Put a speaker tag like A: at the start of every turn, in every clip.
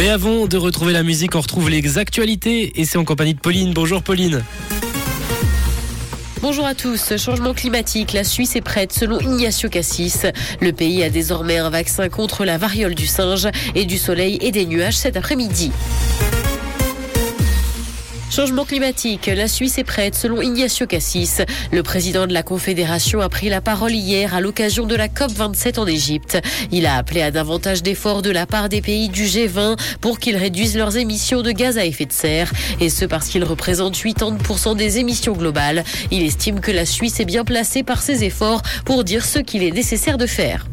A: Mais avant de retrouver la musique, on retrouve les actualités et c'est en compagnie de Pauline. Bonjour Pauline.
B: Bonjour à tous. Changement climatique. La Suisse est prête selon Ignacio Cassis. Le pays a désormais un vaccin contre la variole du singe et du soleil et des nuages cet après-midi. Changement climatique. La Suisse est prête, selon Ignacio Cassis. Le président de la Confédération a pris la parole hier à l'occasion de la COP27 en Égypte. Il a appelé à davantage d'efforts de la part des pays du G20 pour qu'ils réduisent leurs émissions de gaz à effet de serre. Et ce parce qu'ils représentent 80% des émissions globales. Il estime que la Suisse est bien placée par ses efforts pour dire ce qu'il est nécessaire de faire.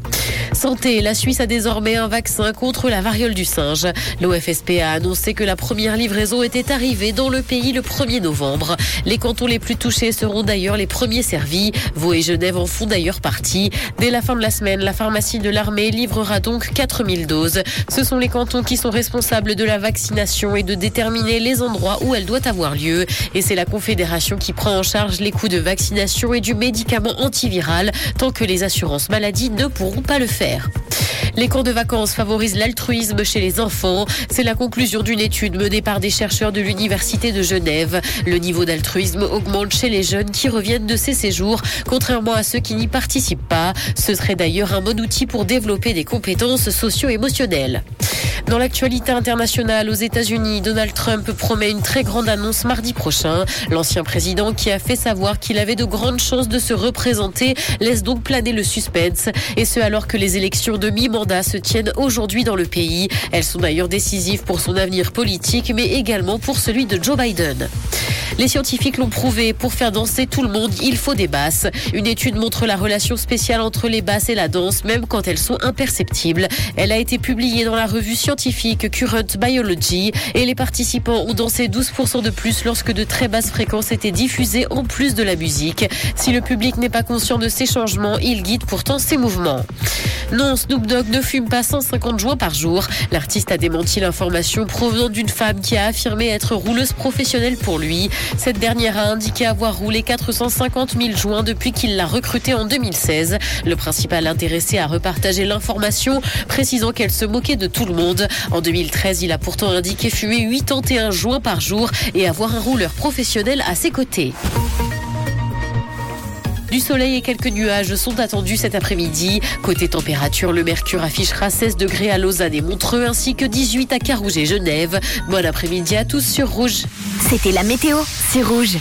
B: Santé, la Suisse a désormais un vaccin contre la variole du singe. L'OFSP a annoncé que la première livraison était arrivée dans le pays le 1er novembre. Les cantons les plus touchés seront d'ailleurs les premiers servis. Vaud et Genève en font d'ailleurs partie. Dès la fin de la semaine, la pharmacie de l'armée livrera donc 4000 doses. Ce sont les cantons qui sont responsables de la vaccination et de déterminer les endroits où elle doit avoir lieu. Et c'est la Confédération qui prend en charge les coûts de vaccination et du médicament antiviral tant que les assurances maladies ne pourront pas le faire. Les camps de vacances favorisent l'altruisme chez les enfants. C'est la conclusion d'une étude menée par des chercheurs de l'Université de Genève. Le niveau d'altruisme augmente chez les jeunes qui reviennent de ces séjours, contrairement à ceux qui n'y participent pas. Ce serait d'ailleurs un bon outil pour développer des compétences socio-émotionnelles. Dans l'actualité internationale aux États-Unis, Donald Trump promet une très grande annonce mardi prochain. L'ancien président qui a fait savoir qu'il avait de grandes chances de se représenter laisse donc planer le suspense. Et ce alors que les élections de mi-mandat se tiennent aujourd'hui dans le pays. Elles sont d'ailleurs décisives pour son avenir politique, mais également pour celui de Joe Biden. Les scientifiques l'ont prouvé, pour faire danser tout le monde, il faut des basses. Une étude montre la relation spéciale entre les basses et la danse, même quand elles sont imperceptibles. Elle a été publiée dans la revue scientifique Current Biology et les participants ont dansé 12% de plus lorsque de très basses fréquences étaient diffusées en plus de la musique. Si le public n'est pas conscient de ces changements, il guide pourtant ses mouvements. Non, Snoop Dogg ne fume pas 150 joints par jour. L'artiste a démenti l'information provenant d'une femme qui a affirmé être rouleuse professionnelle pour lui. Cette dernière a indiqué avoir roulé 450 000 joints depuis qu'il l'a recrutée en 2016. Le principal intéressé a repartagé l'information, précisant qu'elle se moquait de tout le monde. En 2013, il a pourtant indiqué fumer 81 joints par jour et avoir un rouleur professionnel à ses côtés. Du soleil et quelques nuages sont attendus cet après-midi. Côté température, le mercure affichera 16 degrés à Lausanne et Montreux ainsi que 18 à Carouge et Genève. Bon après-midi à tous sur Rouge.
C: C'était la météo, c'est Rouge.